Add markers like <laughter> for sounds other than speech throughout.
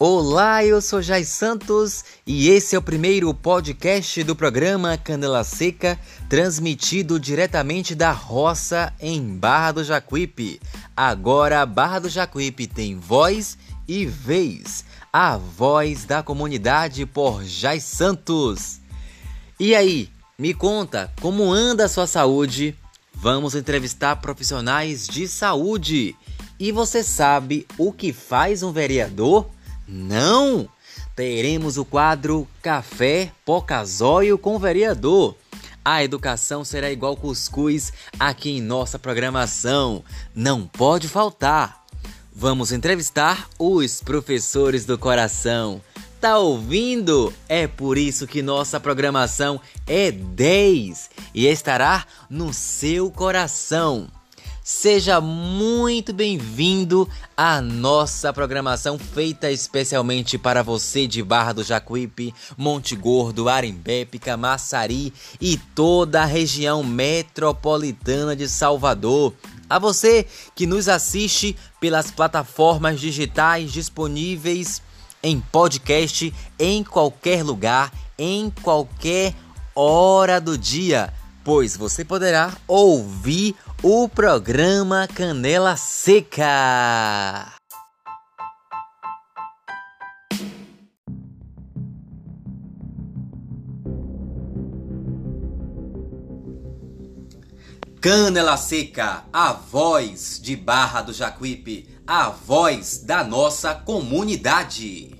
Olá, eu sou Jai Santos e esse é o primeiro podcast do programa Canela Seca, transmitido diretamente da roça em Barra do Jacuípe. Agora, Barra do Jacuípe tem voz e vez, a voz da comunidade por Jai Santos. E aí, me conta como anda a sua saúde? Vamos entrevistar profissionais de saúde. E você sabe o que faz um vereador? Não! Teremos o quadro Café Pocazóio com Vereador. A educação será igual cuscuz aqui em nossa programação. Não pode faltar. Vamos entrevistar os professores do coração. Tá ouvindo? É por isso que nossa programação é 10 e estará no seu coração. Seja muito bem-vindo à nossa programação feita especialmente para você de Barra do Jacuípe, Monte Gordo, Arimbépica, Camaçari e toda a região metropolitana de Salvador. A você que nos assiste pelas plataformas digitais disponíveis em podcast em qualquer lugar, em qualquer hora do dia, pois você poderá ouvir o programa Canela Seca. Canela Seca, a voz de Barra do Jacuípe, a voz da nossa comunidade.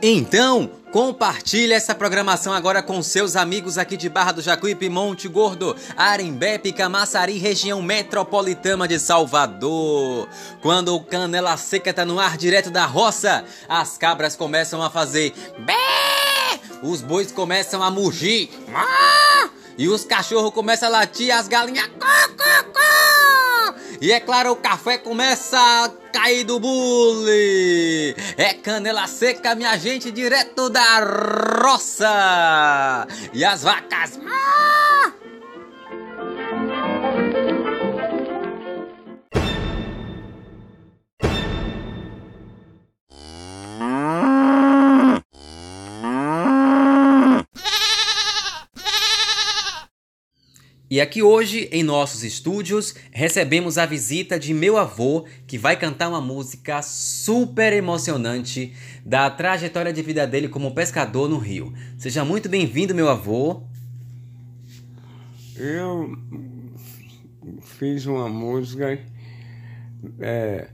Então, compartilhe essa programação agora com seus amigos aqui de Barra do Jacuípe, Monte Gordo, Arembepe, Camaçari, região metropolitana de Salvador. Quando o canela seca tá no ar direto da roça, as cabras começam a fazer bé, os bois começam a mugir, e os cachorros começam a latir, as galinhas e é claro, o café começa a cair do bule. É canela seca, minha gente, direto da roça. E as vacas. E aqui hoje, em nossos estúdios, recebemos a visita de meu avô, que vai cantar uma música super emocionante da trajetória de vida dele como pescador no Rio. Seja muito bem-vindo, meu avô. Eu fiz uma música é,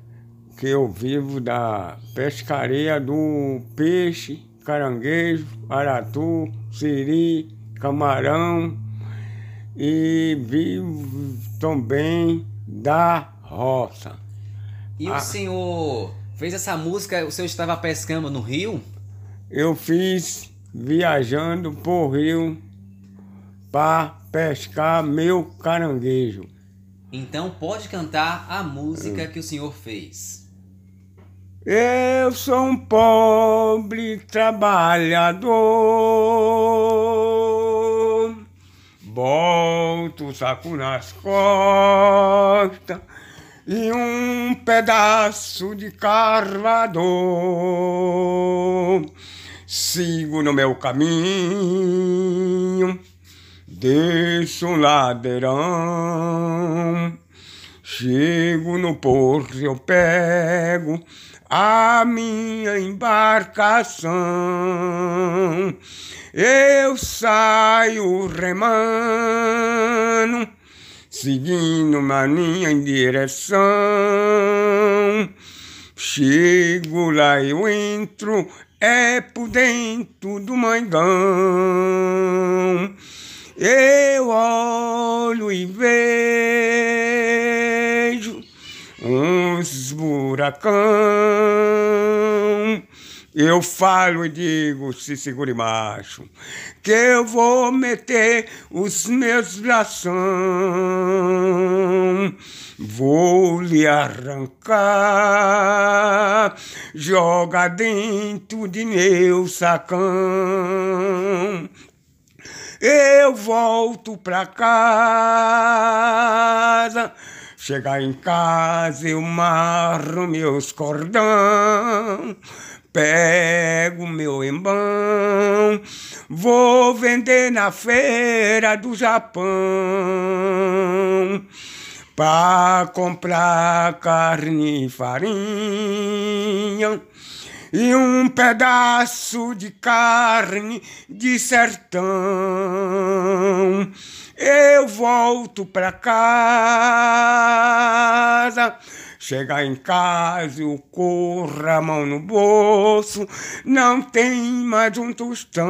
que eu vivo da pescaria do peixe, caranguejo, aratu, siri, camarão e vivo também da roça. E o senhor fez essa música, o senhor estava pescando no rio? Eu fiz viajando por rio para pescar meu caranguejo. Então pode cantar a música que o senhor fez. Eu sou um pobre trabalhador saco nas costas e um pedaço de carvador. Sigo no meu caminho, desço um ladeirão. Chego no porto, eu pego a minha embarcação eu saio remando, seguindo uma linha em direção. Chego lá, eu entro, é por dentro do mangão. Eu olho uns buracão eu falo e digo, se segure macho, que eu vou meter os meus bração, vou lhe arrancar joga dentro de meu sacão. Eu volto pra casa, chegar em casa eu marro meus cordão Pego meu embão, vou vender na feira do Japão para comprar carne e farinha e um pedaço de carne de sertão. Eu volto para casa Chega em casa, eu corro a mão no bolso, não tem mais um tostão.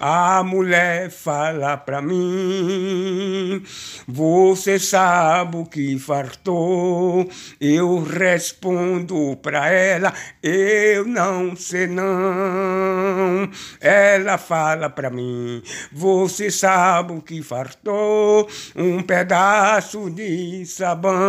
A mulher fala pra mim, você sabe o que fartou? Eu respondo pra ela, eu não sei não. Ela fala pra mim, você sabe o que fartou? Um pedaço de sabão.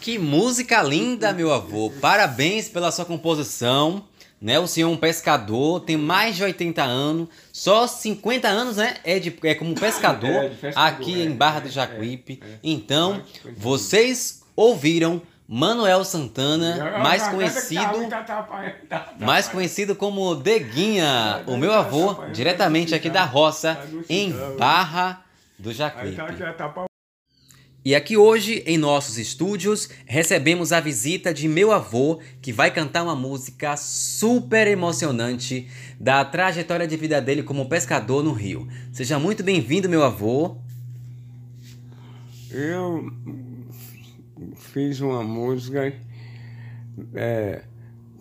Que música linda, meu avô. Parabéns pela sua composição. Né? O senhor é um pescador, tem mais de 80 anos, só 50 anos, né? É, de, é como pescador, é, pescador aqui é, em Barra do é, Jacuípe. É, é. então, vocês ouviram Manuel Santana, mais conhecido, mais conhecido como Deguinha, o meu avô, diretamente aqui da roça, em Barra do Jacuípe. E aqui hoje, em nossos estúdios, recebemos a visita de meu avô, que vai cantar uma música super emocionante da trajetória de vida dele como pescador no Rio. Seja muito bem-vindo, meu avô. Eu fiz uma música é,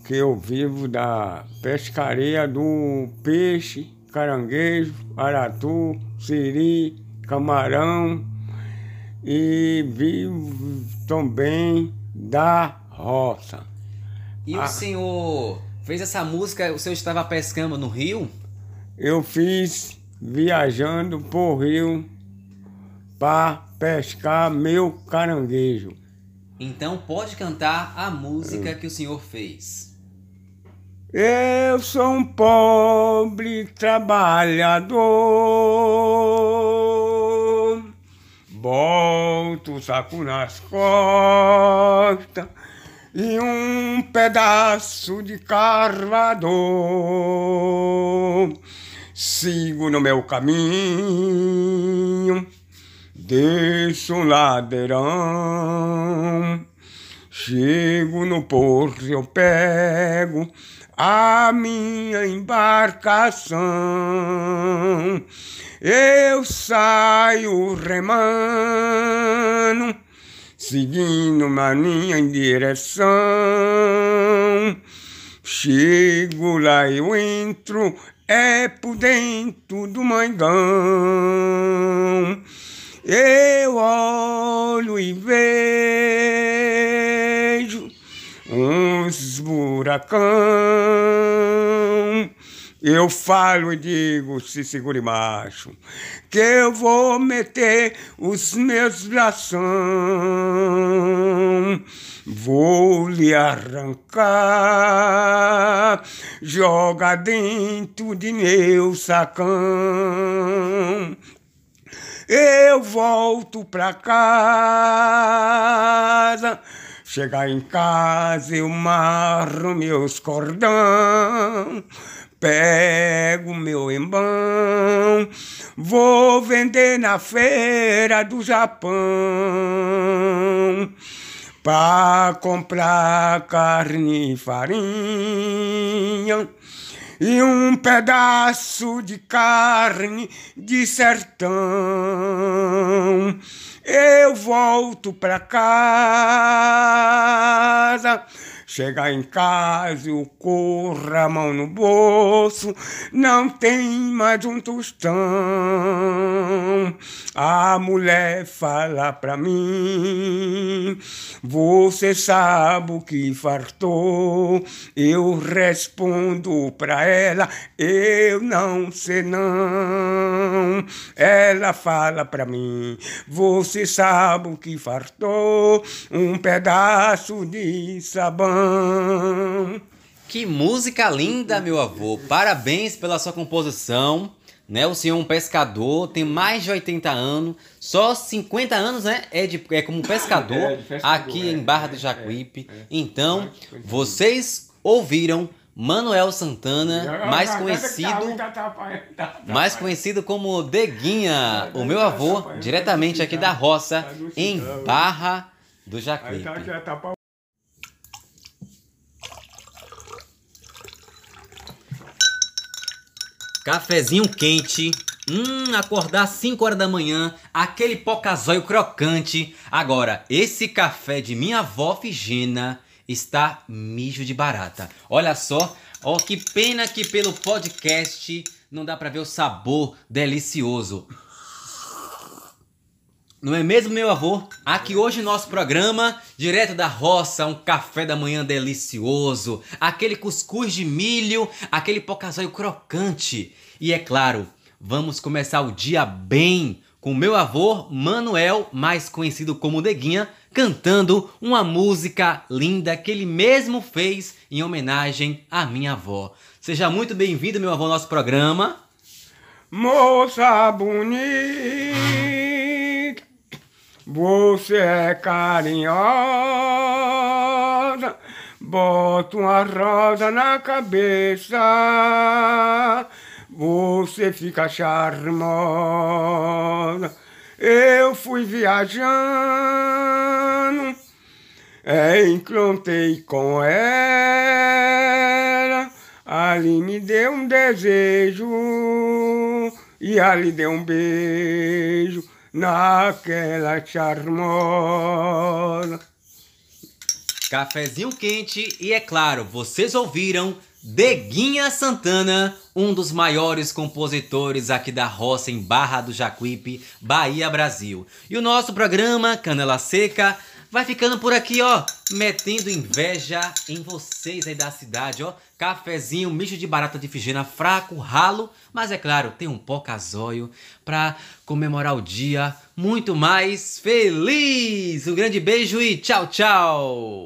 que eu vivo da pescaria do peixe, caranguejo, aratu, siri, camarão e vivo também da roça. E o senhor fez essa música, o senhor estava pescando no rio? Eu fiz viajando por rio para pescar meu caranguejo. Então pode cantar a música que o senhor fez. Eu sou um pobre trabalhador Boto o saco nas costas e um pedaço de carvador. Sigo no meu caminho, desço um ladeirão. Chego no porto, eu pego a minha embarcação eu saio remando, seguindo uma linha em direção. Chego lá, eu entro, é por dentro do mangão. Eu olho e vejo uns buracão eu falo e digo, se segure macho, que eu vou meter os meus bração, vou lhe arrancar, joga dentro de meu sacão. Eu volto pra casa, chegar em casa eu marro meus cordão Pego meu embão, vou vender na feira do Japão para comprar carne e farinha e um pedaço de carne de sertão. Eu volto para casa Chega em casa, eu corro a mão no bolso, não tem mais um tostão. A mulher fala pra mim, você sabe o que fartou? Eu respondo pra ela, eu não sei não. Ela fala pra mim, você sabe o que fartou? Um pedaço de sabão. Que música linda, meu avô. Parabéns pela sua composição. Né, o senhor é um pescador, tem mais de 80 anos, só 50 anos né, é, de, é como pescador, <laughs> é, pescador aqui é, em Barra do é, Jacuípe. É, é. então, vocês ouviram Manuel Santana, mais conhecido, mais conhecido como Deguinha, o meu avô, diretamente aqui da roça, em Barra do Jacuípe. Cafezinho quente. Hum, acordar às 5 horas da manhã, aquele pocazóio crocante. Agora, esse café de minha avó Figena está mijo de barata. Olha só, ó que pena que pelo podcast não dá para ver o sabor delicioso. Não é mesmo, meu avô? Aqui hoje nosso programa, direto da roça, um café da manhã delicioso, aquele cuscuz de milho, aquele pocazóio crocante. E é claro, vamos começar o dia bem com meu avô Manuel, mais conhecido como Deguinha, cantando uma música linda que ele mesmo fez em homenagem à minha avó. Seja muito bem-vindo, meu avô, ao nosso programa. Moça bonita você é carinhosa, bota uma rosa na cabeça, você fica charmosa. Eu fui viajando, encontrei com ela, ali me deu um desejo e ali deu um beijo naquela charmosa. Cafezinho quente e é claro, vocês ouviram Deguinha Santana, um dos maiores compositores aqui da roça em Barra do Jacuípe, Bahia, Brasil. E o nosso programa Canela Seca vai ficando por aqui, ó, metendo inveja em vocês aí da cidade, ó. Cafezinho, misto de barata de figena fraco, ralo, mas é claro, tem um pocazóio pra comemorar o dia muito mais feliz. Um grande beijo e tchau, tchau.